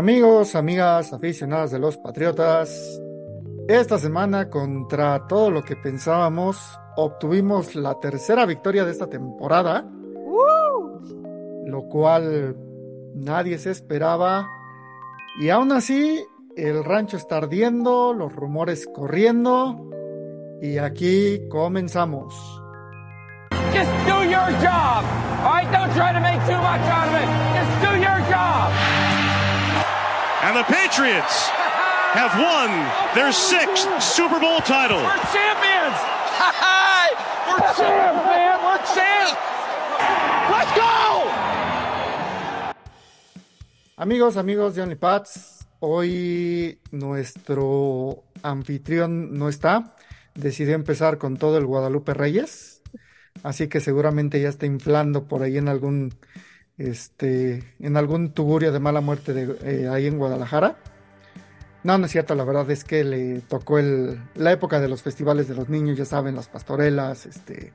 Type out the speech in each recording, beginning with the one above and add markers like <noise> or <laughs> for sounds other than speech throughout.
Amigos, amigas, aficionadas de los Patriotas, esta semana contra todo lo que pensábamos, obtuvimos la tercera victoria de esta temporada, lo cual nadie se esperaba. Y aún así, el rancho está ardiendo, los rumores corriendo, y aquí comenzamos. Just do your job. All right, don't try to make too. And the Patriots have won their sixth Super Bowl title. We're champions. We're champs, man. We're champs. Let's go. Amigos, amigos de OnlyPats, hoy nuestro anfitrión no está. Decidió empezar con todo el Guadalupe Reyes. Así que seguramente ya está inflando por ahí en algún este, en algún tugurio de mala muerte de, eh, ahí en Guadalajara. No, no es cierto, la verdad es que le tocó el, la época de los festivales de los niños, ya saben, las pastorelas, este,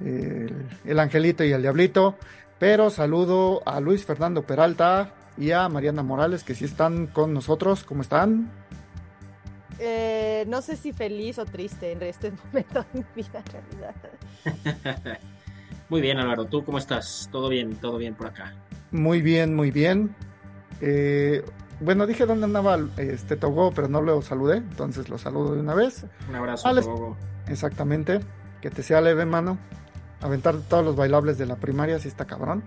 el, el angelito y el diablito. Pero saludo a Luis Fernando Peralta y a Mariana Morales, que sí están con nosotros. ¿Cómo están? Eh, no sé si feliz o triste en este <laughs> momento de mi vida, en realidad. <laughs> Muy bien, Álvaro. ¿Tú cómo estás? ¿Todo bien? ¿Todo bien por acá? Muy bien, muy bien. Eh, bueno, dije dónde andaba este Togo, pero no lo saludé, entonces lo saludo de una vez. Un abrazo, Alex, Togo. Exactamente. Que te sea leve, mano. Aventar todos los bailables de la primaria, sí está cabrón.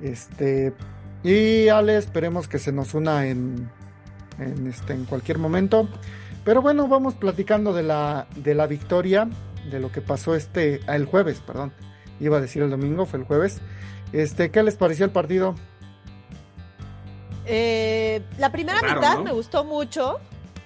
Este. Y Ale, esperemos que se nos una en, en, este, en cualquier momento. Pero bueno, vamos platicando de la, de la victoria, de lo que pasó este, el jueves, perdón. Iba a decir el domingo, fue el jueves. Este, ¿qué les pareció el partido? Eh, la primera Raro, mitad ¿no? me gustó mucho.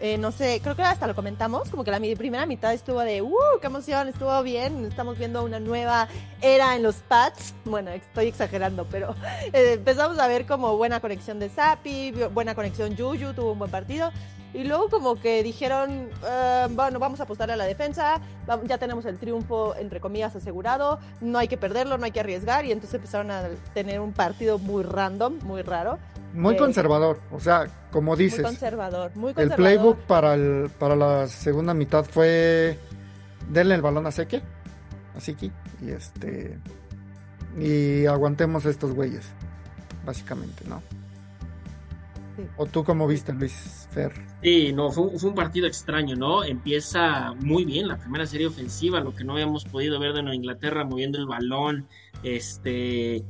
Eh, no sé, creo que hasta lo comentamos, como que la mi- primera mitad estuvo de, ¡uh, qué emoción! Estuvo bien, estamos viendo una nueva era en los pads. Bueno, estoy exagerando, pero eh, empezamos a ver como buena conexión de Zappi, buena conexión Juju, tuvo un buen partido. Y luego como que dijeron, eh, bueno, vamos a apostar a la defensa, ya tenemos el triunfo, entre comillas, asegurado, no hay que perderlo, no hay que arriesgar. Y entonces empezaron a tener un partido muy random, muy raro. Muy Eh, conservador, o sea, como Muy dices. conservador, muy El conservador. playbook para, el, para la segunda mitad fue denle el balón a Seque, a Siki, y este y aguantemos estos güeyes, básicamente, ¿no? Sí. ¿O tú cómo viste, Luis Fer? Sí, no, fue, un- fue un partido extraño, ¿no? Empieza muy bien la primera serie ofensiva, lo que no habíamos podido ver de Nueva Inglaterra, moviendo el balón, este,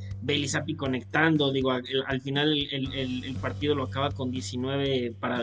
Zappi conectando, digo, al, al final el, el- el- partido lo acaba con 19 para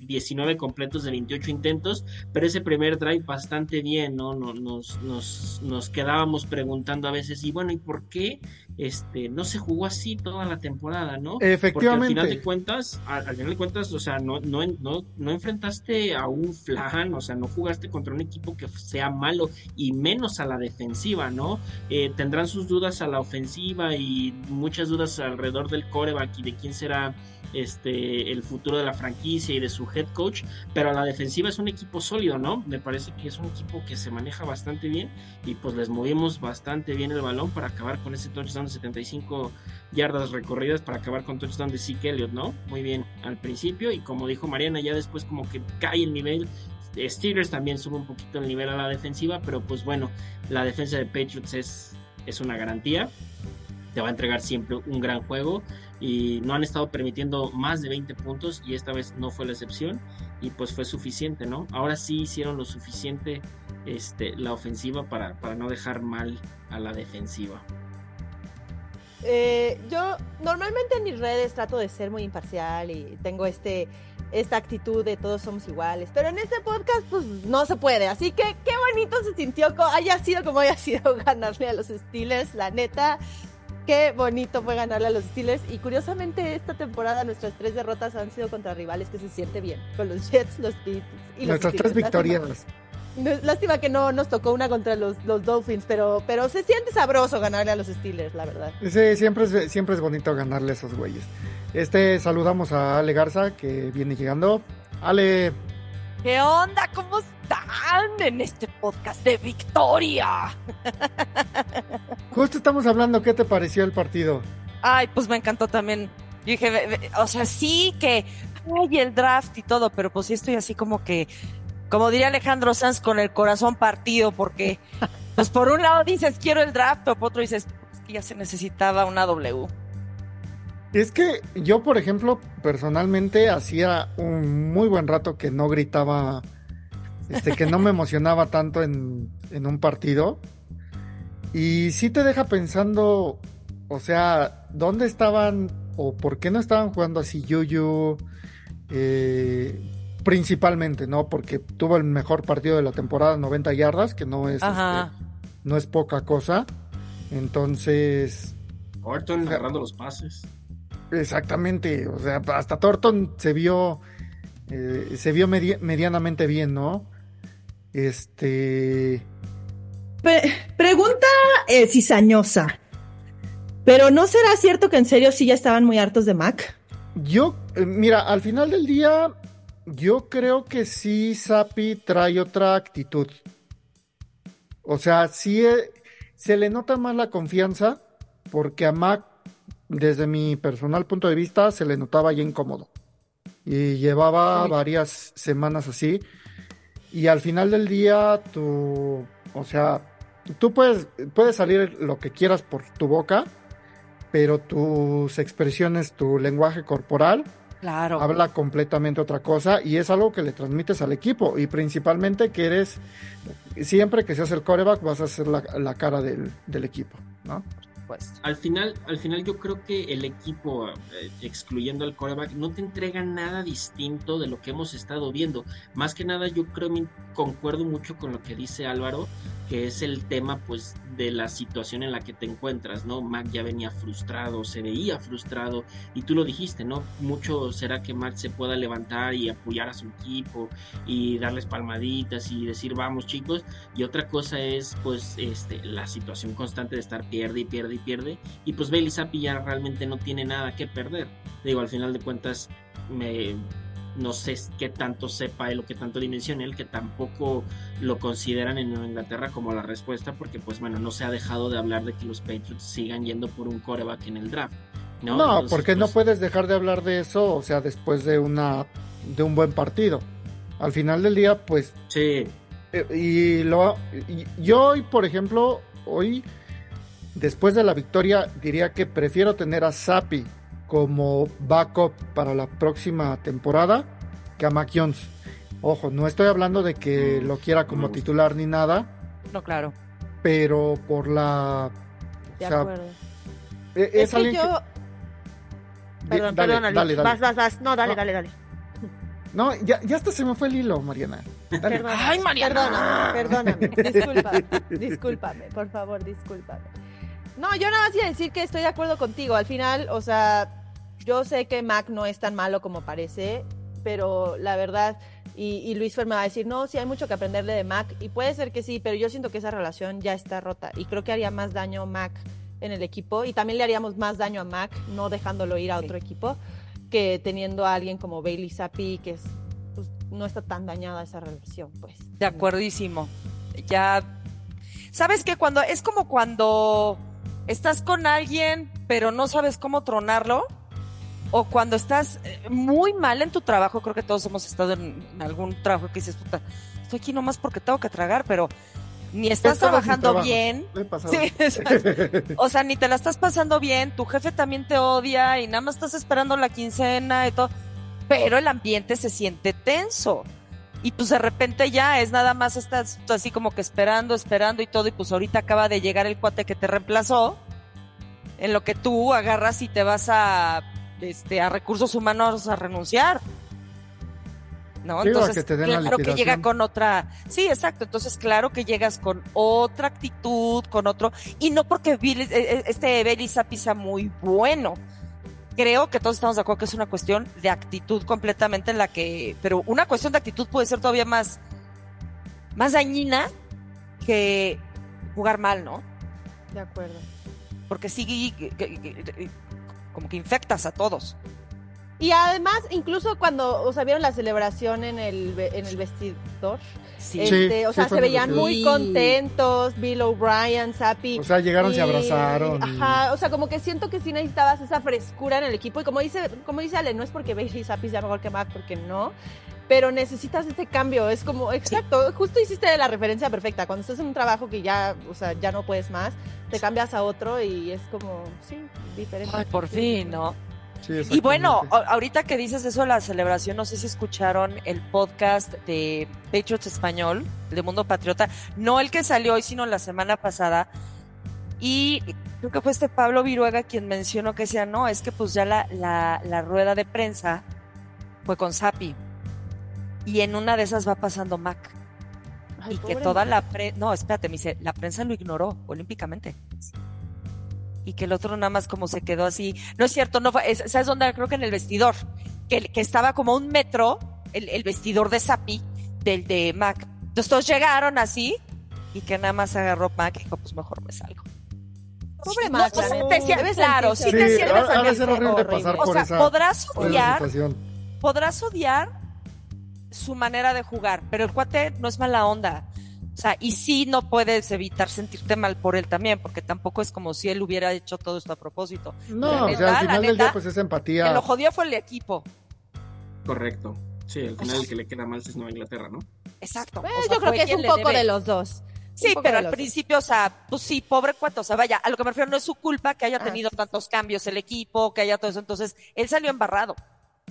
19 completos de 28 intentos, pero ese primer drive bastante bien. No- Nos, nos, nos quedábamos preguntando a veces, y bueno, ¿y por qué este, no se jugó así toda la temporada, ¿no? Porque al Efectivamente. final de cuentas, al, al final de cuentas, o sea, no, no, no, no enfrentaste a un flan, o sea, no jugaste contra un equipo que sea malo y menos a la defensiva, ¿no? Eh, tendrán sus dudas a la ofensiva y muchas dudas alrededor del coreback y de quién será este el futuro de la franquicia y de su head coach, pero a la defensiva es un equipo sólido, ¿no? Me parece que es un equipo que se maneja bastante bien y pues les movimos bastante bien el balón para acabar con ese touchdown de 75 yardas recorridas para acabar con touchdown de Zeke Elliott, ¿no? Muy bien al principio y como dijo Mariana, ya después como que cae el nivel. Steelers también sube un poquito el nivel a la defensiva, pero pues bueno, la defensa de Patriots es, es una garantía. Te va a entregar siempre un gran juego y no han estado permitiendo más de 20 puntos y esta vez no fue la excepción y pues fue suficiente, ¿no? Ahora sí hicieron lo suficiente este, la ofensiva para, para no dejar mal a la defensiva. Eh, yo normalmente en mis redes trato de ser muy imparcial y tengo este esta actitud de todos somos iguales, pero en este podcast pues no se puede, así que qué bonito se sintió, haya sido como haya sido <laughs> ganarle a los Steelers, la neta, qué bonito fue ganarle a los Steelers y curiosamente esta temporada nuestras tres derrotas han sido contra rivales que se siente bien, con los Jets, los Bills y los Nuestras tres Steelers. Lástima- victorias. no- Lástima que no nos tocó una contra los, los Dolphins, pero, pero se siente sabroso ganarle a los Steelers, la verdad. Sí, siempre es, siempre es bonito ganarle a esos güeyes. Este, saludamos a Ale Garza, que viene llegando. Ale, ¿Qué onda? ¿Cómo están en este podcast de Victoria? <laughs> justo estamos hablando, ¿qué te pareció el partido? Ay, pues me encantó también Yo dije, "Ve- ve- o sea, sí que hay el draft y todo, pero pues sí estoy así como que, como diría Alejandro Sanz, con el corazón partido, porque <laughs> pues por un lado dices quiero el draft, pero por otro dices "Es que ya se necesitaba una W. Es que yo, por ejemplo, personalmente hacía un muy buen rato que no gritaba, este, que no me <laughs> emocionaba tanto en, en un partido. Y sí te deja pensando, o sea, ¿dónde estaban o por qué no estaban jugando así Yuyu? Eh, principalmente, ¿no? Porque tuvo el mejor partido de la temporada, 90 yardas, que no es, este, no es poca cosa. Entonces, Orton agarrando los pases. Exactamente, o sea, hasta Thornton se vio, eh, se vio medi- medianamente bien, ¿no? Este, Pe- pregunta eh, cizañosa. Pero ¿no será cierto que en serio sí ya estaban muy hartos de Mac? yo, eh, mira, al final del día, yo creo que sí Sapi trae otra actitud. O sea, sí eh, se le nota más la confianza, porque a Mac, desde mi personal punto de vista, se le notaba ya incómodo. Y llevaba varias semanas así. Y al final del día, tú, o sea, tú puedes, puedes salir lo que quieras por tu boca, pero tus expresiones, tu lenguaje corporal, Claro. habla completamente otra cosa y es algo que le transmites al equipo y principalmente que eres, siempre que seas el coreback vas a ser la, la cara del, del equipo, ¿no? Al final, al final yo creo que el equipo, eh, excluyendo al coreback, no te entrega nada distinto de lo que hemos estado viendo. Más que nada, yo creo, concuerdo mucho con lo que dice Álvaro, que es el tema, pues, de la situación en la que te encuentras, ¿no? Mac ya venía frustrado, se veía frustrado, y tú lo dijiste, ¿no? Mucho será que Mac se pueda levantar y apoyar a su equipo y darles palmaditas y decir, vamos chicos, y otra cosa es, pues, este, la situación constante de estar pierde y pierde y pierde. Y pues Bailey Zappi ya realmente no tiene nada que perder. Digo, al final de cuentas, me, no sé qué tanto sepa él o qué tanto dimensione él, que tampoco lo consideran en Nueva Inglaterra como la respuesta, porque pues bueno, no se ha dejado de hablar de que los Patriots sigan yendo por un coreback en el draft. No, No, Entonces, porque no pues, puedes dejar de hablar de eso, o sea, después de una de un buen partido. Al final del día, pues Sí, Eh, y lo y- yo hoy, por ejemplo, hoy después de la victoria diría que prefiero tener a Sapi como backup para la próxima temporada que a Mac Jones. Ojo, no estoy hablando de que Mm, lo quiera como titular ni nada, No, claro. pero por la De o sea, acuerdo. e- Es, es, que alguien que- yo. Perdón, dale, perdón, dale, dale. Vas, vas, vas. No, dale, No. dale, dale. No, ya, ya hasta se me fue el hilo, Mariana. Dale. Perdóname, Ay, Mariana. Perdóname, perdóname. <laughs> Discúlpame, discúlpame, por favor, discúlpame. No, yo nada más iba a decir que estoy de acuerdo contigo. Al final, o sea, yo sé que Mac no es tan malo como parece, pero la verdad, y, y Luis Fer me va a decir, no, sí hay mucho que aprenderle de Mac, y puede ser que sí, pero yo siento que esa relación ya está rota, y creo que haría más daño Mac en el equipo, y también le haríamos más daño a Mac no dejándolo ir a Sí. otro equipo, que teniendo a alguien como Bailey Zappi, que es, pues, no está tan dañada esa relación, pues. De acuerdísimo. Ya. ¿Sabes qué? Cuando es como cuando estás con alguien, pero no sabes cómo tronarlo. O cuando estás eh, muy mal en tu trabajo, creo que todos hemos estado en algún trabajo que dices, puta, estoy aquí nomás porque tengo que tragar, pero ni estás Es todos mis trabajando bien. Sí. <laughs> O sea, ni te la estás pasando bien, tu jefe también te odia y nada más estás esperando la quincena y todo, pero el ambiente se siente tenso. Y pues de repente ya es nada más estás así como que esperando, esperando y todo, y pues ahorita acaba de llegar el cuate que te reemplazó, en lo que tú agarras y te vas a, este, a recursos humanos a renunciar. ¿No? Entonces, que claro que llega con otra, sí, exacto, entonces claro que llegas con otra actitud, con otro, y no porque eh, eh, este Zappi sea muy bueno, creo que todos estamos de acuerdo que es una cuestión de actitud completamente en la que, pero una cuestión de actitud puede ser todavía más, más dañina que jugar mal, ¿no? De acuerdo. Porque que- como que infectas a todos. Y además, incluso cuando, o sea, vieron la celebración en el, en el vestidor, Sí. este, o sea, se veían muy Sí. contentos, Bill O'Brien, Sapi. O sea, llegaron, se y- abrazaron. y- Ajá, o sea, como que siento que sí necesitabas esa frescura en el equipo. Y como dice, como dice Ale, no es porque Bailey Zappi sea mejor que Mac, porque no. Pero necesitas ese cambio. Es como, exacto, justo hiciste la referencia perfecta. Cuando estás en un trabajo que ya, o sea, ya no puedes más, te cambias a otro y es como, sí, diferente. Ay, por fin, ¿no? Sí, Y bueno, ahorita que dices eso de la celebración, no sé si escucharon el podcast de Patriots Español, de Mundo Patriota, no el que salió hoy, sino la semana pasada. Y creo que fue este Pablo Viruega quien mencionó que decía, no, es que pues ya la, la, la rueda de prensa fue con Sapi. Y en una de esas va pasando Mac. Ay, y que toda Mac. la prensa, no, espérate, me dice, la prensa lo ignoró olímpicamente. Y que el otro nada más como se quedó así. No es cierto, no fue, es- ¿sabes dónde? Creo que en el vestidor, que, que estaba como a un metro, el, el vestidor de Sapi, del de Mac. Entonces todos llegaron así, y que nada más agarró Mac y dijo, pues mejor me salgo. Pobre No, Mac, o te Debe claro, sí te ahora, ahora también será horrible O sea, esa, podrás odiar, podrás odiar su manera de jugar, pero el cuate no es mala onda. O sea, y sí no puedes evitar sentirte mal por él también, porque tampoco es como si él hubiera hecho todo esto a propósito. No, La o sea, al la final del neta, día, pues esa empatía. Que lo jodió fue el equipo. Correcto. Sí, al final el que le queda mal es Nueva Inglaterra, ¿no? Exacto. Pues O sea, yo creo que es un poco debe. de los dos. Sí, pero de al principio, o sea, pues sí, pobre cuate, o sea, vaya, a lo que me refiero no es su culpa que haya Ah, tenido sí, tantos cambios el equipo, que haya todo eso, entonces él salió embarrado.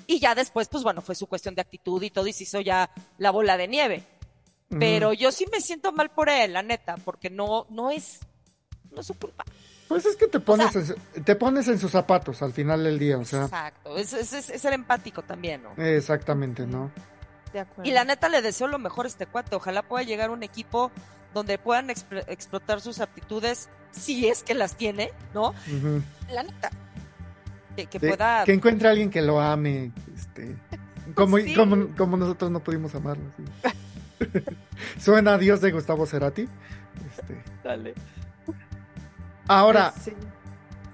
Y ya después, pues bueno, fue su cuestión de actitud y todo, y se hizo ya la bola de nieve. Pero yo sí me siento mal por él, la neta, porque no, no es, no es su culpa. Pues es que te pones, en, te pones en sus zapatos al final del día, o sea, Exacto, es, es, es- es ser empático también, ¿no? exactamente, ¿no? De acuerdo. Y la neta le deseo lo mejor a este cuate. Ojalá pueda llegar a un equipo donde puedan explotar sus aptitudes, si es que las tiene, ¿no? La neta. Que, que De- pueda. que encuentre a alguien que lo ame, este, como, Sí. como, como nosotros no pudimos amarlo. sí. <laughs> Suena a Dios de Gustavo Cerati. Este, Dale. ahora, Pues sí.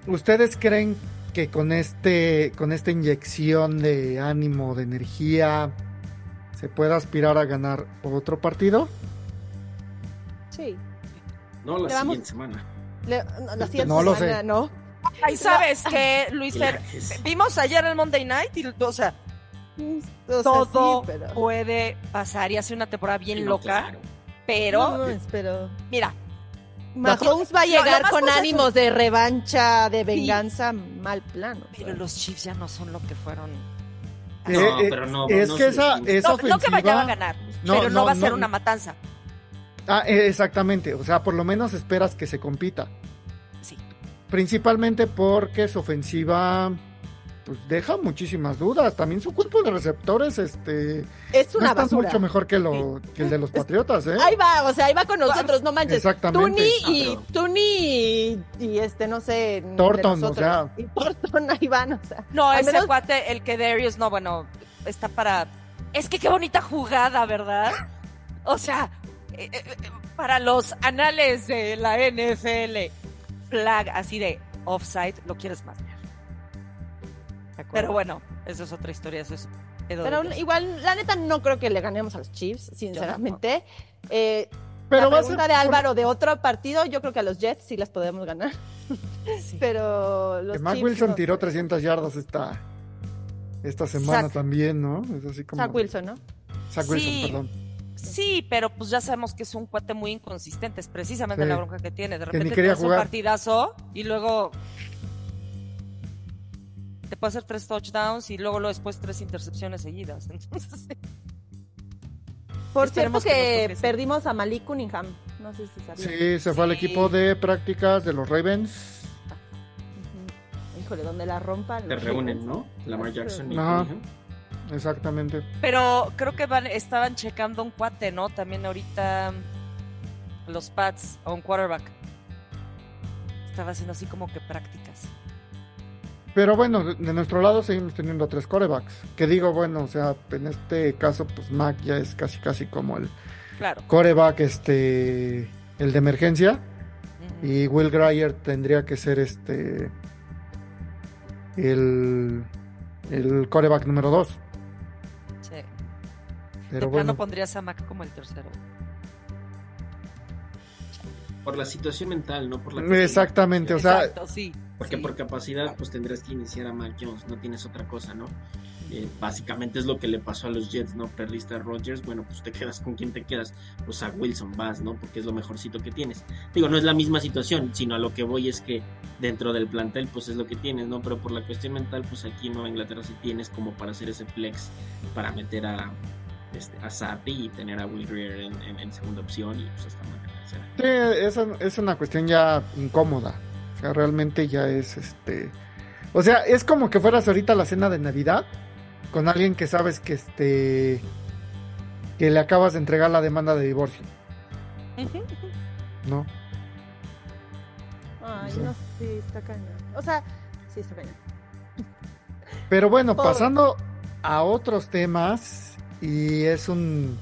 ¿ustedes creen que con este, con esta inyección de ánimo, de energía, se pueda aspirar a ganar otro partido? Sí. No, la Le vamos- siguiente semana. Le- no, la siguiente No lo semana, sé. ¿no? Ay, ¿sabes qué, Luis Fer? Vimos ayer el Monday Night y, o sea, O sea, todo sí, pero... puede pasar y hace una temporada bien Sí, no, loca, claro. pero, No mames, pero... mira, Mahomes va a No, llegar con ánimos de revancha, de venganza, mal plano. pero los Chiefs ya no son lo que fueron. No, Eh, eh, pero no, es no que esa, esa No, ofensiva... no que vayan a ganar, No, pero no, no, va a ser no. una matanza. Ah, eh, exactamente, o sea, por lo menos esperas que se compita. Sí. Principalmente porque su ofensiva pues deja muchísimas dudas. También su cuerpo de receptores este Es no una está basura. mucho mejor que, lo, que el de los Patriotas, ¿eh? Ahí va, o sea, ahí va con nosotros, no manches. Exactamente. Tuni Ah, y pero- Tuni y, y este, no sé. Thornton, o sea. Y Thornton <laughs> ahí van, o sea. No, ese menos- cuate, el que Darius, no, bueno, está para. Es que qué bonita jugada, ¿verdad? O sea, eh, eh, eh, para los anales de la NFL, flag así de offside, lo quieres más. Pero bueno, eso es otra historia, eso es. Pero igual, la neta, no creo que le ganemos a los Chiefs, sinceramente. Eh, Pero la va a pregunta de Álvaro de otro partido, yo creo que a los Jets sí las podemos ganar. Sí. <laughs> Pero los que Mac Chiefs Wilson no tiró sé. 300 yardas esta esta semana Zach- también, ¿no? Es así como Zach Wilson, ¿no? Zach Wilson, Sí. perdón. Sí, pero pues ya sabemos que es un cuate muy inconsistente, es precisamente Sí. la bronca que tiene. De repente hace un jugar. partidazo y luego te puede hacer tres touchdowns y luego, luego después tres intercepciones seguidas. <laughs> Entonces, Por cierto que perdimos a Malik Cunningham. No sé si sabían. Sí, se fue al equipo de prácticas de los Ravens. Híjole, donde la rompan. Te reúnen, Ravens. ¿no? Lamar Jackson y Ajá. Cunningham. Exactamente. Pero creo que van, estaban checando un cuate, ¿no? También ahorita los Pats o un quarterback. Estaba haciendo así como que prácticas. Pero bueno, de, nuestro lado seguimos teniendo tres corebacks. Que digo, bueno, o sea, en este caso, pues Mac ya es casi casi como el Claro. coreback, este, el de emergencia. Y Will Grier tendría que ser este, el, el coreback número 2. Sí. Pero de bueno, plano pondrías a Mac como el tercero. Por la situación mental, no por la exactamente, o sea, Exacto, sí. Porque sí. por capacidad, pues tendrás que iniciar a Mac Jones, no tienes otra cosa, ¿no? Eh, básicamente es lo que le pasó a los Jets, ¿no? Perdiste a Rodgers, bueno, pues te quedas con quién te quedas, pues a Wilson vas, ¿no? Porque es lo mejorcito que tienes. Digo, no es la misma situación, sino a lo que voy es que dentro del plantel, pues es lo que tienes, ¿no? Pero por la cuestión mental, pues aquí en Nueva Inglaterra sí tienes como para hacer ese flex, para meter a, este, a Sapi y tener a Will Greer en, en- en segunda opción y pues hasta tercera. Sí, esa es una cuestión ya incómoda. O sea, realmente ya es este. O sea, es como que fueras ahorita a la cena de Navidad con alguien que sabes que este. que le acabas de entregar la demanda de divorcio, ¿no? Ay, Sí. no sé, sí, está cañón. O sea, sí, está cañón. Pero bueno, Pobre. pasando a otros temas, y es un.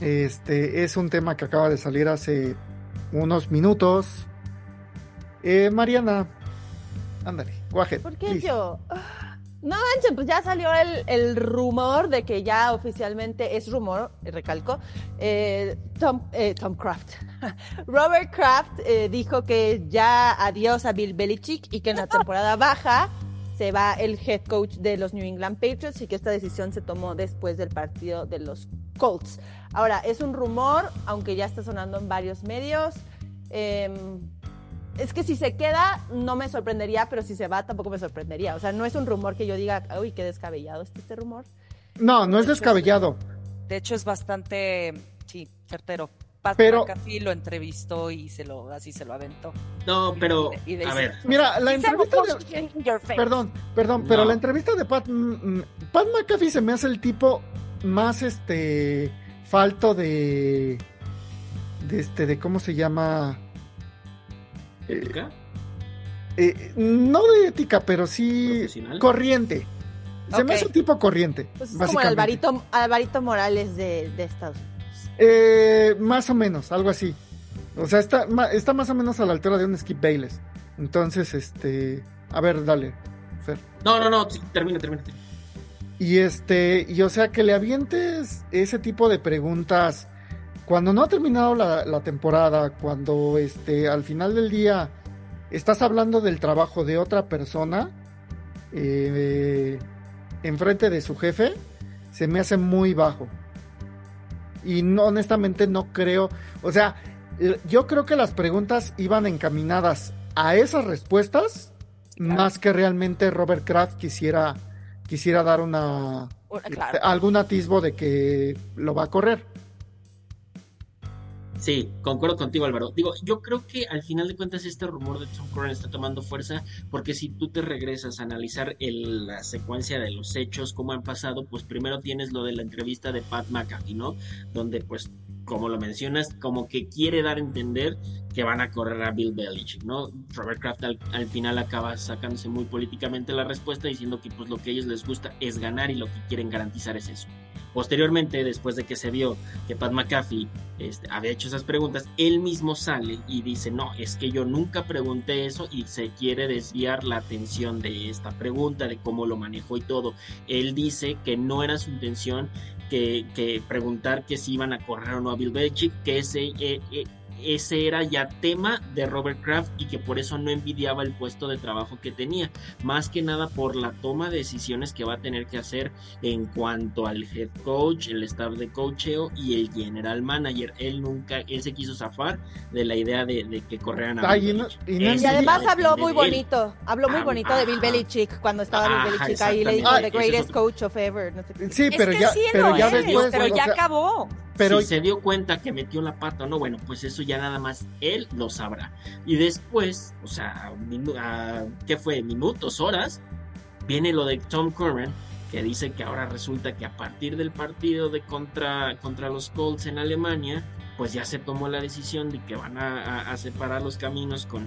Este es un tema que acaba de salir hace unos minutos. Eh, Mariana, ándale, ahead, ¿Por qué please. yo? Ah, No manchen, pues ya salió el, el rumor de que ya oficialmente es rumor, recalco. eh, Tom, eh, Tom Kraft. <laughs> Robert Kraft eh, dijo que ya adiós a Bill Belichick y que en la <laughs> temporada baja se va el head coach de los New England Patriots y que esta decisión se tomó después del partido de los Colts. Ahora, es un rumor, aunque ya está sonando en varios medios. Em, es que si se queda, no me sorprendería, pero si se va, tampoco me sorprendería. O sea, no es un rumor que yo diga, uy, qué descabellado este rumor. No, no es descabellado. De hecho, es bastante, sí, certero. Pat Pero- McAfee lo entrevistó y se lo, así se lo aventó. No, pero, Y de- a ver, Mira, la He said entrevista de... Perdón, perdón, pero No. la entrevista de Pat, Pat McAfee se me hace el tipo más este falto de de este de cómo se llama eh, ¿ética? eh, no de ética, pero sí corriente. Se me hace un tipo corriente. Pues es como el. Alvarito, Alvarito Morales de, de Estados Unidos. Eh, más o menos, algo así. O sea, está, ma- está más o menos a la altura de un Skip Bayless. Entonces, este, a ver, dale, Fer. No, no, no, termina. termina. Y este, y o sea, que le avientes ese tipo de preguntas cuando no ha terminado la, la temporada, cuando este, al final del día estás hablando del trabajo de otra persona eh, enfrente de su jefe, se me hace muy bajo. Y no, honestamente no creo, o sea, yo creo que las preguntas iban encaminadas a esas respuestas más que realmente Robert Kraft quisiera quisiera dar una claro. algún atisbo de que lo va a correr. Sí, concuerdo contigo, Álvaro. Digo, yo creo que al final de cuentas este rumor de Tom Curran está tomando fuerza porque si tú te regresas a analizar el- la secuencia de los hechos, cómo han pasado, pues primero tienes lo de la entrevista de Pat McAfee, ¿no? Donde pues, como lo mencionas, como que quiere dar a entender que van a correr a Bill Belichick, ¿no? Robert Kraft al, al final acaba sacándose muy políticamente la respuesta diciendo que pues lo que a ellos les gusta es ganar y lo que quieren garantizar es eso. Posteriormente, después de que se vio que Pat McAfee este, había hecho esas preguntas, él mismo sale y dice, no, es que yo nunca pregunté eso y se quiere desviar la atención de esta pregunta, de cómo lo manejó y todo. Él dice que no era su intención que, que preguntar que si iban a correr o no a Bill que ese, eh, eh, ese era ya tema de Robert Kraft y que por eso no envidiaba el puesto de trabajo que tenía, más que nada por la toma de decisiones que va a tener que hacer en cuanto al head coach, el staff de coacheo y el general manager. Él nunca, él se quiso zafar de la idea de, de que corrieran a Ay, Bill y no- Belichick. y no Eso Y ya además habló muy bonito, habló muy Ah, bonito de Bill. Belichick cuando estaba Bill Ajá, Belichick ahí le dijo the Ah, es greatest coach of ever. No sé qué. Sí, Es pero que ya, sí pero ya es, después, pero o ya sea, acabó. Pero si se dio cuenta que metió la pata o no, bueno, pues eso ya nada más él lo sabrá. Y después, o sea, a- ¿qué fue? Minutos, horas, viene lo de Tom Curran, que dice que ahora resulta que a partir del partido de contra, contra los Colts en Alemania, pues ya se tomó la decisión de que van a, a- a separar los caminos con,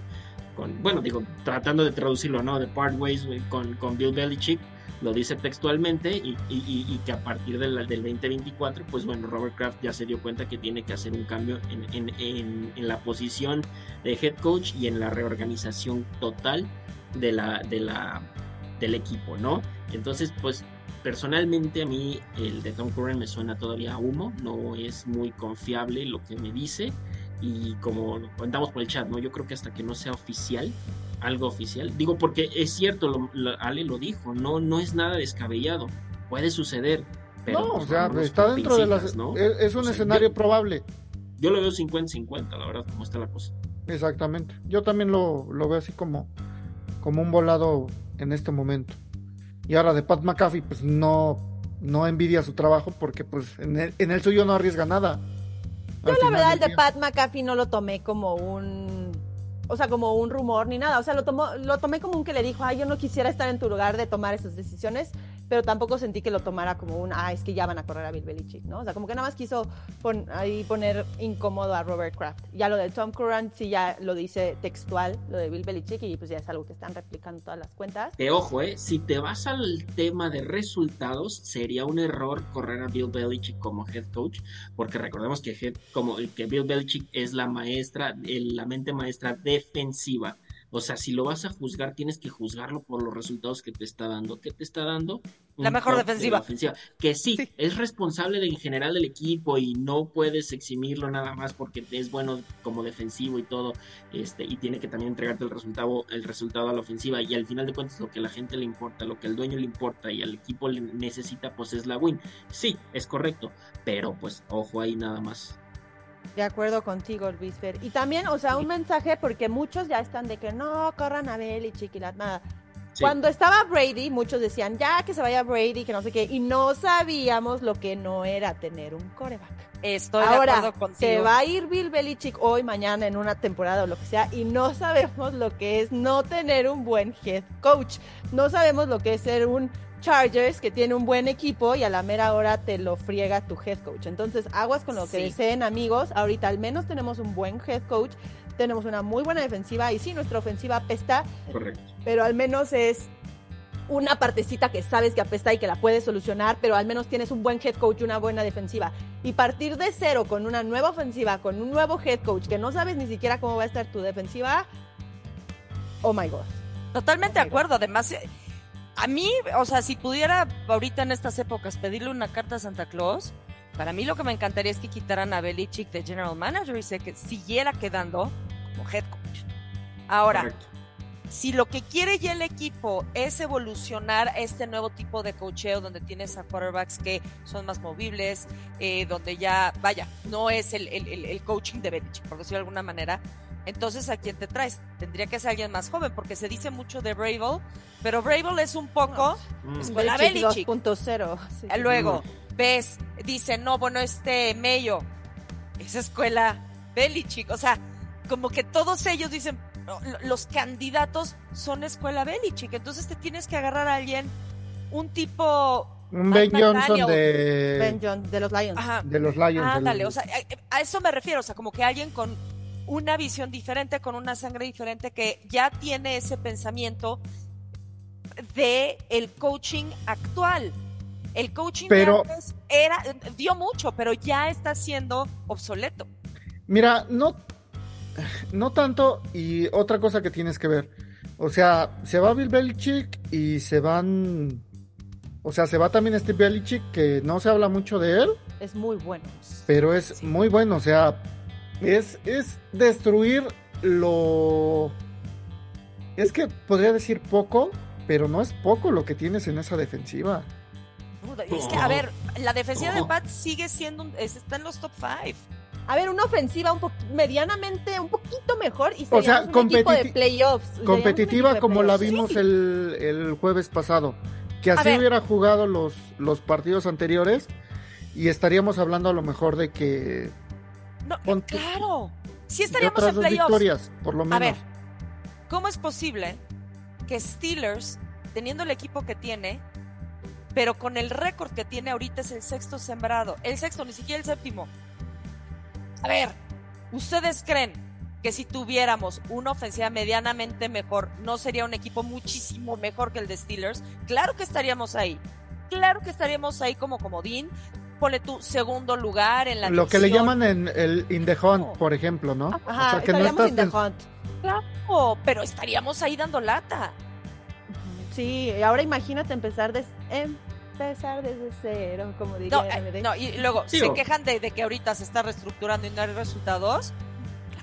con, bueno, digo, tratando de traducirlo, ¿no? De part ways con, con Bill Belichick lo dice textualmente y, que a partir del, del 2024, pues bueno, Robert Kraft ya se dio cuenta que tiene que hacer un cambio en, la posición de head coach y en la reorganización total del equipo, ¿no? Entonces, pues personalmente a mí el de Tom Curran me suena todavía a humo, no es muy confiable lo que me dice y como comentamos por el chat, ¿no? Yo creo que hasta que no sea oficial, algo oficial, digo porque es cierto, lo, lo- Ale lo dijo, no, no es nada descabellado, puede suceder. Pero, no, o pues, sea, está dentro de las... ¿no? Es, es un O sea, escenario yo- probable. Yo lo veo 50-50, la verdad, como está la cosa. Exactamente. Yo también lo, lo veo así como, como un volado en este momento. Y ahora de Pat McAfee, pues no, no envidia su trabajo porque pues en el, en el suyo no arriesga nada. Yo la verdad el de Pat McAfee no lo tomé como un, o sea, como un rumor ni nada. O sea, lo, tomó, lo tomé como un que le dijo, ay, yo no quisiera estar en tu lugar de tomar esas decisiones, pero tampoco sentí que lo tomara como un, ah, es que ya van a correr a Bill Belichick, ¿no? O sea, como que nada más quiso ahí poner incómodo a Robert Kraft. Ya lo de Tom Curran sí ya lo dice textual, lo de Bill Belichick, y pues ya es algo que están replicando todas las cuentas. Que ojo, eh, si te vas al tema de resultados, sería un error correr a Bill Belichick como head coach, porque recordemos que, head- como, que Bill Belichick es la maestra, la mente maestra defensiva. O sea, si lo vas a juzgar, tienes que juzgarlo por los resultados que te está dando. ¿Qué te está dando? La mejor de defensiva. ofensiva. Que sí, es responsable de, en general del equipo y no puedes eximirlo nada más porque es bueno como defensivo y todo. Este, y tiene que también entregarte el resultado, el resultado a la ofensiva. Y al final de cuentas, lo que a la gente le importa, lo que al dueño le importa y al equipo le necesita, pues es la win. Sí, es correcto. Pero pues, ojo ahí nada más. De acuerdo contigo, Luis Fer. Y también, o sea, un mensaje, porque muchos ya están de que no, corran a Belichick y la nada. Sí. Cuando estaba Brady, muchos decían, ya que se vaya Brady, que no sé qué, y no sabíamos lo que no era tener un coreback. Estoy de acuerdo contigo. se va a ir Bill Belichick hoy, mañana, en una temporada o lo que sea, y no sabemos lo que es no tener un buen head coach. No sabemos lo que es ser un Chargers que tiene un buen equipo y a la mera hora te lo friega tu head coach. Entonces, aguas con lo que Sí. deseen, amigos. Ahorita al menos tenemos un buen head coach, tenemos una muy buena defensiva y sí, nuestra ofensiva apesta, Correcto. pero al menos es una partecita que sabes que apesta y que la puedes solucionar, pero al menos tienes un buen head coach y una buena defensiva. Y partir de cero con una nueva ofensiva, con un nuevo head coach, que no sabes ni siquiera cómo va a estar tu defensiva, oh my god. Totalmente de acuerdo. Además, a mí, o sea, si pudiera ahorita en estas épocas pedirle una carta a Santa Claus, para mí lo que me encantaría es que quitaran a Belichick de General Manager y se que siguiera quedando como head coach. Ahora, Correcto. si lo que quiere ya el equipo es evolucionar este nuevo tipo de cocheo donde tienes a quarterbacks que son más movibles, eh, donde ya, vaya, no es el, el- el- el coaching de Belichick, por decirlo de alguna manera, entonces ¿a quién te traes? Tendría que ser alguien más joven, porque se dice mucho de Bravel, pero Bravel es un poco... Mm. Escuela Belichick Belichick. 2.0. sí, sí. Luego, ves, dice, no, bueno, este Mayo, esa escuela Belichick, o sea, como que todos ellos dicen, no, lo- los candidatos son escuela Belichick, entonces te tienes que agarrar a alguien, un tipo... Un Ben Johnson de, Ben John, de los Lions. Ajá, de los Lions. ándale, los- o sea, a, a eso me refiero, o sea, como que alguien con una visión diferente, con una sangre diferente, que ya tiene ese pensamiento de el coaching actual. El coaching Pero- de antes era, dio mucho, pero ya está siendo obsoleto. Mira, no, no tanto. Y otra cosa que tienes que ver. O sea, se va Bill Belichick y se van. O sea, se va también Steve Belichick, que no se habla mucho de él, Es muy bueno. pero es muy bueno. O sea, es, es destruir lo. Es que podría decir poco, pero no es poco lo que tienes en esa defensiva. Es que, a ver, la defensiva de Pat sigue siendo, un- es- está en los top 5. A ver, una ofensiva un po- medianamente, un poquito mejor y O sea, un equipo de playoffs. Competitiva de como la vimos Sí. el, el jueves pasado. Que así hubiera jugado los, los partidos anteriores y estaríamos hablando a lo mejor de que No, Pon- claro, sí estaríamos en playoffs. victorias, por lo menos. A ver, ¿cómo es posible que Steelers, teniendo el equipo que tiene, pero con el récord que tiene ahorita es el sexto sembrado? El sexto, ni siquiera el séptimo. A ver, ¿ustedes creen que si tuviéramos una ofensiva medianamente mejor, no sería un equipo muchísimo mejor que el de Steelers? Claro que estaríamos ahí. Claro que estaríamos ahí como comodín. Ponle tu segundo lugar en la lo que le llaman en el in the hunt, por ejemplo, ¿no? Ajá, o sea, que no estás in the en- hunt. Claro, pero estaríamos ahí dando lata. Sí, ahora imagínate empezar des- empezar desde cero, como diría No, eh, no, y luego Digo- se quejan de, de que ahorita se está reestructurando y no hay resultados.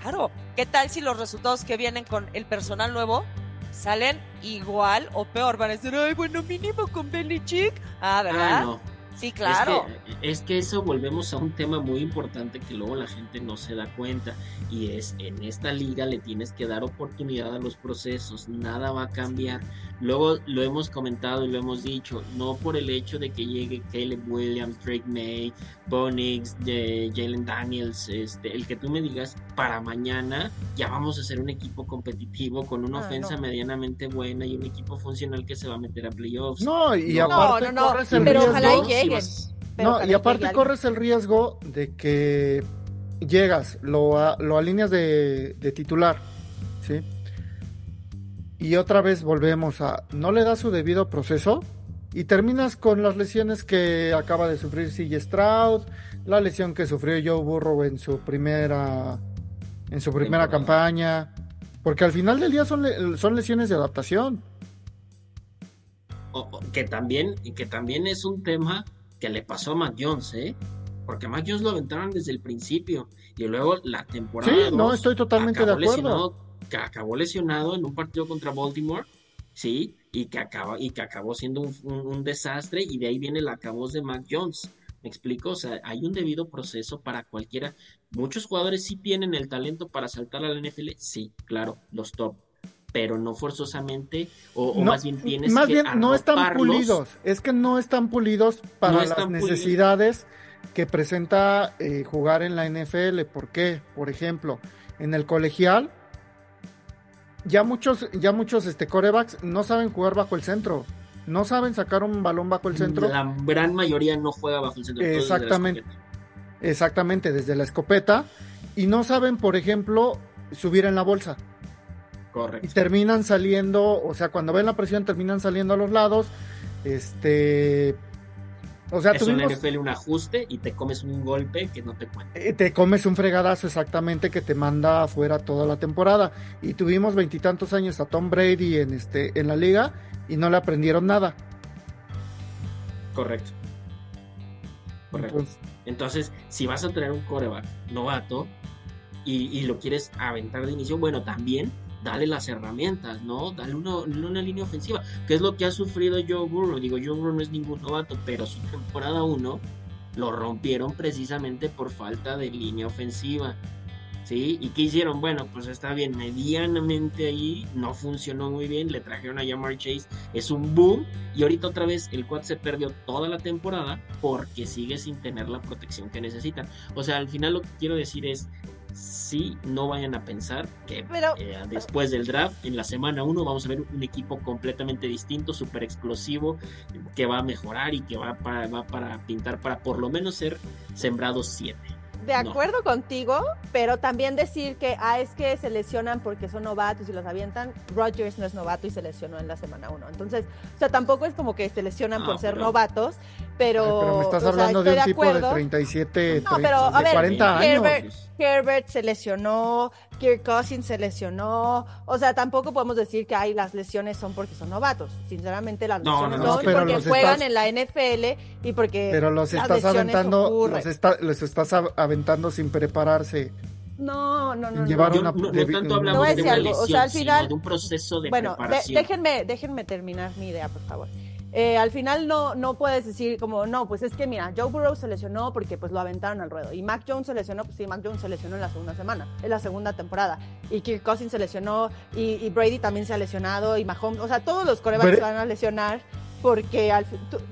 Claro, ¿qué tal si los resultados que vienen con el personal nuevo salen igual o peor? Van a decir, ay, bueno, mínimo con Belichick. Ah, ¿verdad? Ah, no. Sí, claro. Es que, es que eso volvemos a un tema muy importante que luego la gente no se da cuenta y es en esta liga le tienes que dar oportunidad a los procesos, nada va a cambiar. Luego lo hemos comentado y lo hemos dicho, no por el hecho de que llegue Caleb Williams, Drake May, Bonix, de Jalen Daniels, este, el que tú me digas, para mañana ya vamos a ser un equipo competitivo con una Ah, ofensa no. medianamente buena y un equipo funcional que se va a meter a playoffs. No, y No, aparte no, no, corres el pero riesgo. ojalá y vas- Pero no, ojalá y aparte corres el riesgo de que llegas, lo, a- lo alineas de, de titular, ¿sí? Y otra vez volvemos a, no le das su debido proceso y terminas con las lesiones que acaba de sufrir CJ Stroud, la lesión que sufrió Joe Burrow en su primera, en su primera campaña, porque al final del día son, le- son lesiones de adaptación. o- que también que también es un tema que le pasó a Mac Jones, ¿eh? Porque Mac Jones lo aventaron desde el principio y luego la temporada Sí, no, estoy totalmente de acuerdo. Que acabó lesionado en un partido contra Baltimore, sí, y que acaba y que acabó siendo un, un- un desastre y de ahí viene la acabos de Mac Jones. ¿Me explico? O sea, hay un debido proceso para cualquiera. Muchos jugadores sí tienen el talento para saltar a la NFL, sí, claro, los top, pero no forzosamente, o, o No, más bien tienes más que bien no están pulidos, es que no están pulidos para No las pulidos. necesidades que presenta eh, jugar en la NFL. ¿Por qué? Por ejemplo, en el colegial ya muchos ya muchos este corebacks no saben jugar bajo el centro, no saben sacar un balón bajo el centro. La gran mayoría no juega bajo el centro. desde Exactamente. Exactamente, desde la escopeta y no saben, por ejemplo, subir en la bolsa. y Correcto. terminan saliendo, o sea, cuando ven la presión terminan saliendo a los lados. Este, o sea, la tuvimos, NFL un ajuste y te comes un golpe que no te cuenta. eh, te comes un fregadazo exactamente que te manda afuera toda la temporada. Y tuvimos veintitantos años a Tom Brady en este, en la liga y no le aprendieron nada. Correcto. Correcto. Entonces, Entonces, si vas a traer un coreback novato y, y lo quieres aventar de inicio, bueno, también dale las herramientas, ¿no? Dale una, una línea ofensiva, que es lo que ha sufrido Joe Burrow. Digo, Joe Burrow no es ningún novato, pero su temporada 1 lo rompieron precisamente por falta de línea ofensiva. ¿Sí? ¿Y qué hicieron? Bueno, pues está bien, medianamente ahí no funcionó muy bien, le trajeron a Jamar Chase, es un boom, y ahorita otra vez el quad se perdió toda la temporada porque sigue sin tener la protección que necesitan. O sea, al final lo que quiero decir es, sí, no vayan a pensar que Pero- eh, después del draft, en la semana 1, vamos a ver un equipo completamente distinto, súper explosivo, que va a mejorar y que va para, va para pintar para por lo menos ser sembrados 7. De No. acuerdo contigo, pero también decir que, ah, es que se lesionan porque son novatos y los avientan. Rodgers no es novato y se lesionó en la semana 1. Entonces, o sea, tampoco es como que se lesionan No, por ser pero- novatos, pero. ay, pero me estás o sea, hablando de un tipo de acuerdo. 37, No, pero, a de ver, 40 años. Herbert, Herbert se lesionó, Kirk Cousins se lesionó. O sea, tampoco podemos decir que ay, las lesiones son porque son novatos. Sinceramente, las No, lesiones no, no, son pero porque juegan estás- en la NFL y porque. Pero los estás aventando, los, está- los estás av- aventando sin prepararse. No, no, no. no. Llevar Yo una- no, no de- tanto Te hablamos a de decir una algo, o lesión, sea, al sino final- de un proceso de Bueno, de- preparación. déjenme, déjenme terminar mi idea, por favor. Eh, al final no, no puedes decir como, no, pues es que mira, Joe Burrow se lesionó porque pues lo aventaron al ruedo. Y Mac Jones se lesionó, pues sí, Mac Jones se lesionó en la segunda semana, en la segunda temporada. Y Kirk Cousins se lesionó, y, y Brady también se ha lesionado, y Mahomes, o sea, todos los corebacks se van a lesionar porque al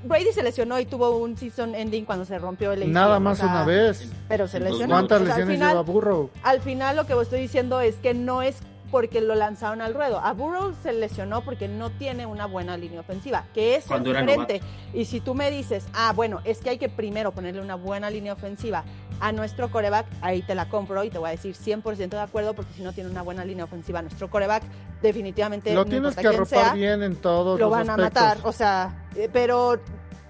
Brady se lesionó y tuvo un season ending cuando se rompió el ACL, Nada o más sea, una vez. Pero se Entonces, lesionó. ¿Cuántas O sea, al lesiones final- lleva Burrow? al final lo que estoy diciendo es que no es porque lo lanzaron al ruedo. A Burrow se lesionó porque no tiene una buena línea ofensiva, que es diferente. Y si tú me dices, ah, bueno, es que hay que primero ponerle una buena línea ofensiva a nuestro coreback, ahí te la compro y te voy a decir 100% de acuerdo, porque si no tiene una buena línea ofensiva nuestro coreback, definitivamente Lo no tienes que arropar sea, bien en todos lo los van a aspectos. matar. O sea, eh, pero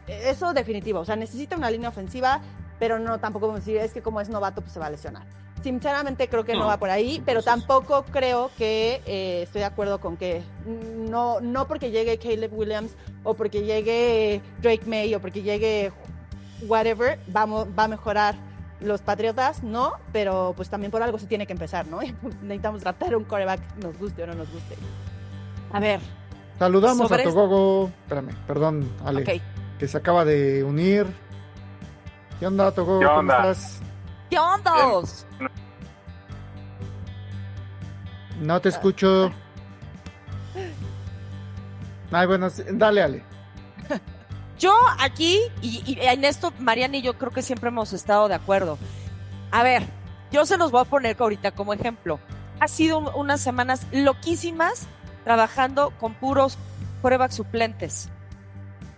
eso definitivo. O sea, necesita una línea ofensiva, pero no tampoco podemos decir, es que como es novato, pues se va a lesionar. Sinceramente creo que no, No, va por ahí, pero tampoco creo que eh, estoy de acuerdo con que no, no porque llegue Caleb Williams o porque llegue Drake May o porque llegue whatever, vamos, va a mejorar los Patriotas, no, pero pues también por algo se tiene que empezar, ¿no? <laughs> Necesitamos tratar un coreback, nos guste o no nos guste. A ver, Saludamos a Togogo. Espérame, perdón, Ale, que se acaba de unir. ¿Qué onda, Togogo? ¿Qué ¿Cómo onda? estás? ¿Qué onda? No te escucho. Ay, bueno, dale, Ale. <laughs> Yo aquí, y, y en esto Mariana y yo creo que siempre hemos estado de acuerdo. A ver, yo se los voy a poner ahorita como ejemplo. Ha sido un- unas semanas loquísimas trabajando con puros coreback suplentes.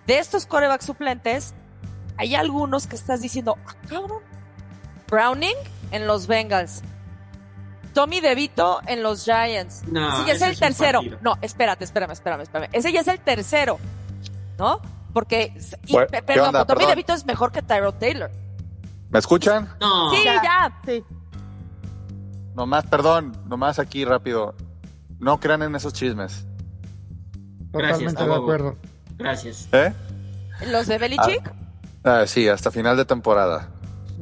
De estos coreback suplentes, hay algunos que estás diciendo, ah, cabrón. Browning en los Bengals. Tommy DeVito en los Giants. No, Ese ya es el es tercero. No, espérate, espérame, espérame, espérame. Ese ya es el tercero. ¿No? Porque, y- Bueno, pe- ¿qué perdón, onda? Tommy Perdón. DeVito es mejor que Tyrod Taylor. ¿Me escuchan? No, Sí, Ya. ya. Sí. Nomás, perdón, nomás aquí rápido. No crean en esos chismes. Totalmente de acuerdo. gracias. ¿Eh? Los de Belichick. Ah, sí, hasta final de temporada.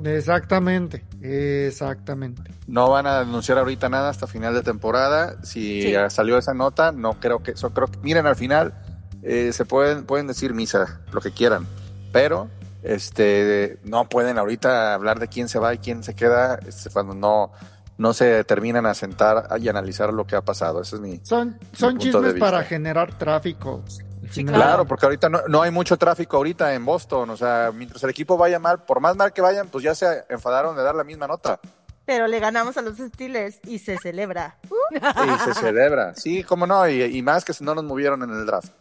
Exactamente, exactamente. No van a anunciar ahorita nada hasta final de temporada. Si Sí. salió esa nota, no creo que eso. Creo que miren al final eh, se pueden pueden decir misa lo que quieran, pero este no pueden ahorita hablar de quién se va y quién se queda este, cuando no no se terminan a sentar y analizar lo que ha pasado. Ese es mi Son, son punto de chismes vista. para generar tráfico. Sí. Claro. Claro, porque ahorita no, no hay mucho tráfico ahorita en Boston. O sea, mientras el equipo vaya mal, por más mal que vayan, pues ya se enfadaron de dar la misma nota. Pero le ganamos a los Steelers y se celebra. Y se celebra. Sí, cómo no. Y, y más que si no nos movieron en el draft.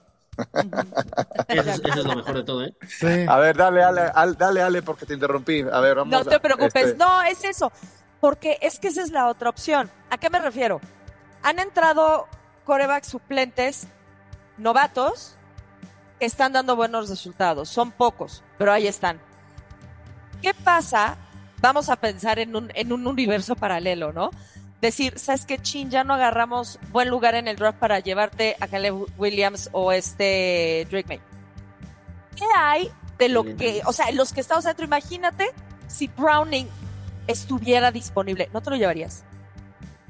Eso es, eso es lo mejor de todo, ¿eh? Sí. A ver, dale, Ale, al- dale, Ale, porque te interrumpí. A ver, vamos. No te a- preocupes. este, No, es eso. Porque es que esa es la otra opción. ¿A qué me refiero? Han entrado corebacks suplentes novatos que están dando buenos resultados. Son pocos, pero ahí están. ¿Qué pasa? Vamos a pensar en un, en un universo paralelo, ¿no? Decir, ¿sabes qué, Chin? Ya no agarramos buen lugar en el draft para llevarte a Caleb Williams o este Drake May. ¿Qué hay de lo que, o sea, los que estamos adentro, imagínate si Browning estuviera disponible, ¿no te lo llevarías?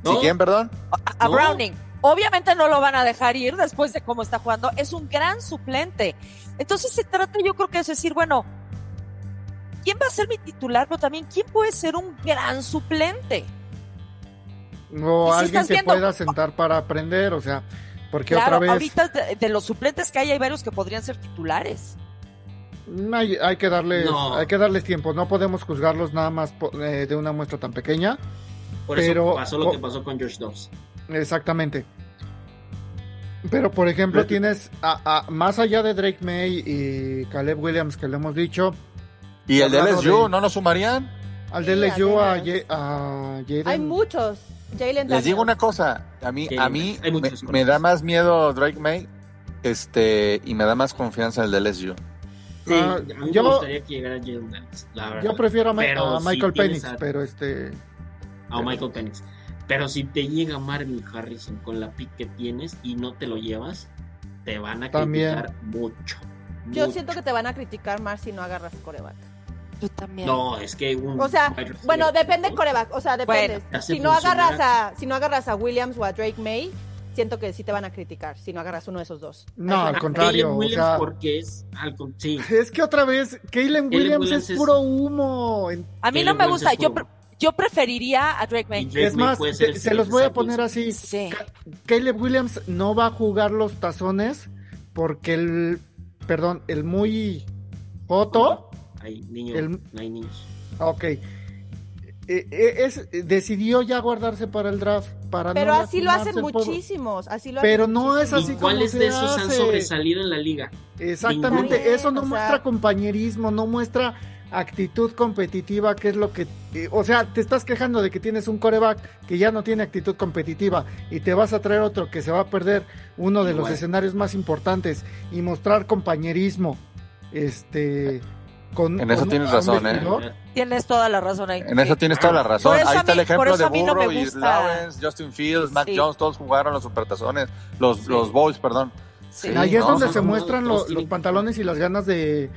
¿Sí, No, quién, perdón? A, a No. Browning. Obviamente no lo van a dejar ir después de cómo está jugando. Es un gran suplente. Entonces se trata, yo creo que es decir, bueno, ¿quién va a ser mi titular? Pero también, ¿quién puede ser un gran suplente? O Y si alguien que viendo- pueda sentar para aprender, o sea, porque Claro, otra vez ahorita de, de los suplentes que hay, hay varios que podrían ser titulares. mm, hay, hay que darles, No. hay que darles tiempo, no podemos juzgarlos nada más eh, de una muestra tan pequeña. Por eso pero- pasó lo que pasó con George Dobbs. Exactamente. Pero por ejemplo, Pero- tienes a, a- más allá de Drake May y Caleb Williams que le hemos dicho, ¿Y el de LSU de- no nos sumarían? al de LSU a, a Jaden. Hay muchos. Jalen Les digo una cosa. A mí, a mí me, da más miedo Drake May este, y me da más confianza el de LSU. Sí, Ah, a mí yo- me gustaría que llegara Jalen Daniels, la verdad. Yo prefiero a, Ma- Pero a si Michael tienes Penix, a- pero este a Michael Penix. Pero si te llega Marvin Harrison con la pick que tienes y no te lo llevas, te van a También. criticar mucho. Yo mucho. siento que te van a criticar más si no agarras coreback. Yo también. No, es que un O sea, bueno, depende coreback, o sea, depende. Bueno, si no agarras a, si no agarras a Williams o a Drake May, siento que sí te van a criticar si no agarras uno de esos dos. no, al Caleb contrario, o Williams sea, porque es al sí. es que otra vez Kalen Williams, Williams es es- puro humo. A mí no me Williams gusta. Yo, yo preferiría a Drake May. Drake Es May más, se, los voy a poner así. Sí. Ca- Caleb Williams no va a jugar los tazones porque el, perdón, el muy foto, Hay niños, El- no hay niños. ok, eh, eh, es, decidió ya guardarse para el draft. Para Pero no así lo hacen muchísimos, así lo Pero hacen no es así ¿Y como cuáles se de esos han hace. sobresalido en la liga? Exactamente, eso no O sea- muestra compañerismo, no muestra actitud competitiva, que es lo que, eh, o sea, te estás quejando de que tienes un coreback que ya no tiene actitud competitiva y te vas a traer otro que se va a perder uno de los escenarios más importantes y mostrar compañerismo, este, con, En eso con tienes razón, ¿eh? Tienes toda la razón ahí. En eso tienes toda la razón. Ahí está el mí- ejemplo de no Burrow y. Lawrence, Justin Fields, Mac Sí. Jones, todos jugaron los supertazones, los, Sí. los bowls, perdón. Sí. Ahí es ¿no? donde se muestran los pantalones y las ganas de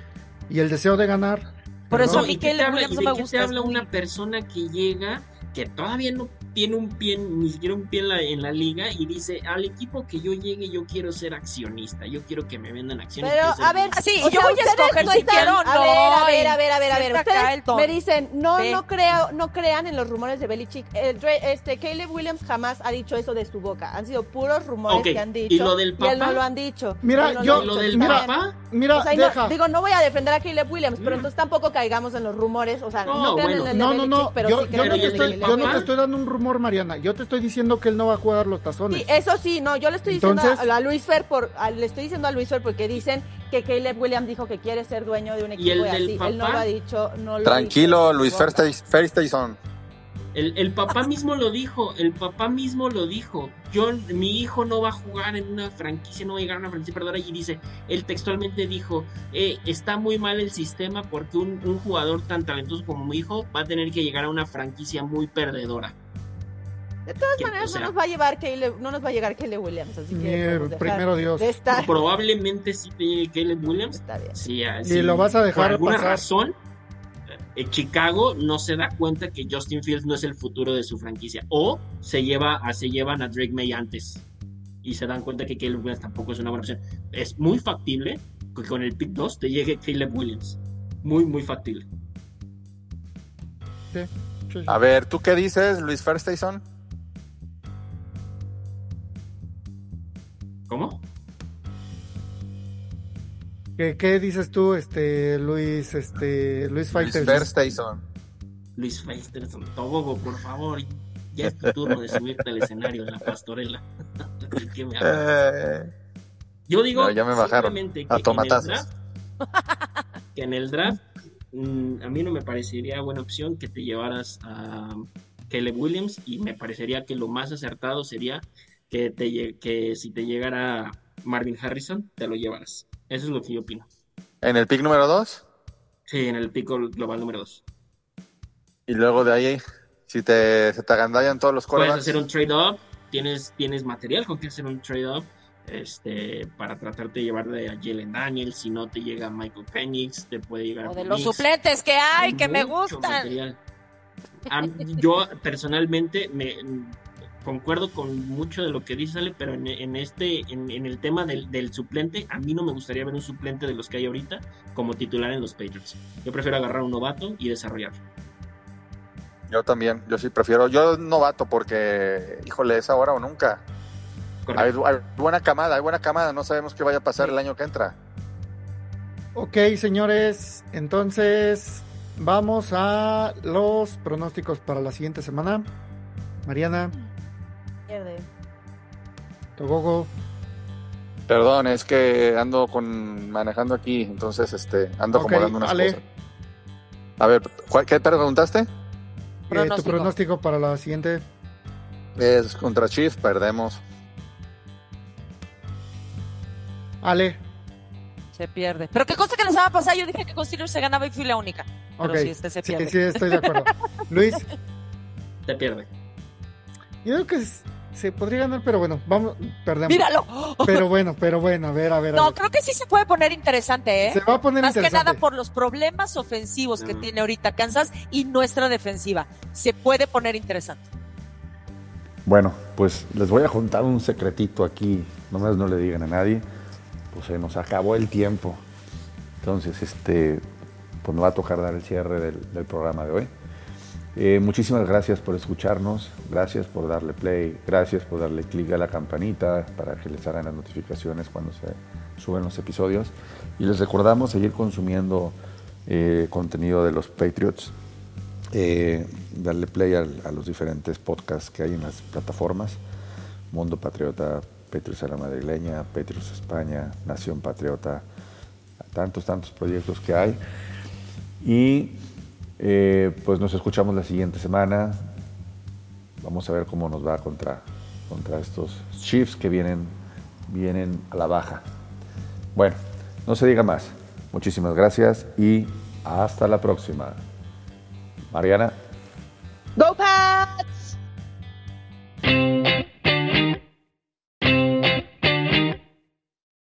y el deseo de ganar. Por eso Perdón. a mí ¿y qué te Caleb habla- no me gusta, te habla una persona que llega que todavía no tiene un pie, ni siquiera un pie en la, en la liga y dice, al equipo que yo llegue yo quiero ser accionista, yo quiero que me vendan acciones. Pero, a ver, dueño". Ah, sí, O yo sea, voy a escoger no si están- quiero o A no, ver, a ver, y a ver, a ver, a ver. Ustedes me dicen, no, Ve. no creo, no crean en los rumores de Belichick. El Dre- este, Caleb Williams jamás ha dicho eso de su boca. Han sido puros rumores que han ¿y dicho. lo del Y él papá? no lo han dicho. Mira, no yo- lo ¿Y del bien. papá? Mira, O sea, y no- deja. digo, no voy a defender a Caleb Williams, pero Mm. entonces tampoco caigamos en los rumores. O sea, no, No, crean bueno. en el de No, no, Belichick, no. pero Yo, sí yo no yo papá? te estoy dando un rumor, Mariana. Yo te estoy diciendo que él no va a jugar los tazones. Sí, eso sí, no, yo le estoy diciendo Entonces- a, a Luis Fer por, a- le estoy diciendo a Luis Fer porque dicen que Caleb Williams dijo que quiere ser dueño de un equipo el y, del así. Él no papá? lo ha dicho, no lo Tranquilo, ha dicho. Luis Ferstayson. El, el papá mismo lo dijo, el papá mismo lo dijo. Yo, mi hijo no va a jugar en una franquicia, no va a llegar a una franquicia perdedora. Y dice, él textualmente dijo, eh, está muy mal el sistema porque un, un jugador tan talentoso como mi hijo va a tener que llegar a una franquicia muy perdedora. De todas maneras, o sea, no nos va a llevar Caleb, no nos va a llegar Caleb Williams, así que primero Dios. de estar. Probablemente sí te llegue Caleb Williams. Está bien. Sí, Y lo vas a dejar Por alguna pasar. razón, eh, Chicago no se da cuenta que Justin Fields no es el futuro de su franquicia. O se, lleva a, se llevan a Drake May antes. Y se dan cuenta que Caleb Williams tampoco es una buena opción. Es muy factible que con el pick 2 te llegue Caleb Williams. Muy, muy factible. Sí. A ver, ¿tú qué dices, Luis Ferstayson? ¿Cómo? ¿Qué, qué dices tú, este, Luis, este, Luis Luis Fighters? Ferstayson. Luis Feisterson, Tobogo, por favor. Ya es tu turno de subirte al escenario de la pastorela. <laughs> Eh, Yo digo No, ya me bajaron. simplemente A que tomatazos. En el draft, que en el draft, mm, a mí no me parecería buena opción que te llevaras a Caleb Williams y me parecería que lo más acertado sería que, te, que si te llegara Marvin Harrison, te lo llevaras. Eso es lo que yo opino. En el pick número 2. Sí, en el pico global número 2. Y luego de ahí, si te, se te agandallan todos los Puedes corebacks. hacer un trade-up, tienes, tienes material con que hacer un trade-up este, para tratarte de llevarle a Jalen Daniels. Si no te llega Michael Penix, te puede llegar O de los Nix. suplentes que hay, que me gustan. material. A mí- yo personalmente me concuerdo con mucho de lo que dice Ale, pero en, en este, en, en el tema del, del suplente, a mí no me gustaría ver un suplente de los que hay ahorita como titular en los Patriots. Yo prefiero agarrar un novato y desarrollarlo. Yo también, yo sí prefiero. Yo novato porque, híjole, es ahora o nunca. Hay buena camada, hay buena camada. No sabemos qué vaya a pasar el año que entra. Ok, señores, entonces vamos a los pronósticos para la siguiente semana. Mariana, Pierde. Togogo, Perdón, es que ando con manejando aquí, entonces este ando Ok, acomodando unas Ale. cosas. A ver, ¿cuál- ¿qué preguntaste? eh, tu Pronóstico. para la siguiente. Es contra Chiefs, perdemos. Ale, Se pierde. Pero qué cosa que la semana pasada yo dije que con Steelers se ganaba y fui la única. Pero ok. sí, este se sí, pierde. sí, estoy de acuerdo. <laughs> Luis, Te pierde. yo creo que se podría ganar, pero bueno, vamos, perdemos. ¡Míralo! Pero bueno, pero bueno, a ver, a ver. a No, ver. creo que sí se puede poner interesante, ¿eh? Se va a poner Más que interesante. nada por los problemas ofensivos que Ujú. tiene ahorita Kansas y nuestra defensiva. Se puede poner interesante. Bueno, pues les voy a contar un secretito aquí, nomás no le digan a nadie. Pues se nos acabó el tiempo. Entonces, este, pues me va a tocar dar el cierre del, del programa de hoy. Eh, muchísimas gracias por escucharnos, gracias por darle play, gracias por darle clic a la campanita para que les hagan las notificaciones cuando se suben los episodios. Y les recordamos seguir consumiendo eh, contenido de los Patriots eh, darle play al- a, los diferentes podcasts que hay en las plataformas. Mundo Patriota, Patriots a la Madrileña, Patriots España, Nación Patriota, tantos, tantos proyectos que hay. Y eh, pues nos escuchamos la siguiente semana. Vamos a ver cómo nos va contra, contra estos Chiefs que vienen, vienen a la baja. Bueno, no se diga más. Muchísimas gracias y Hasta la próxima. Mariana. Go Pats!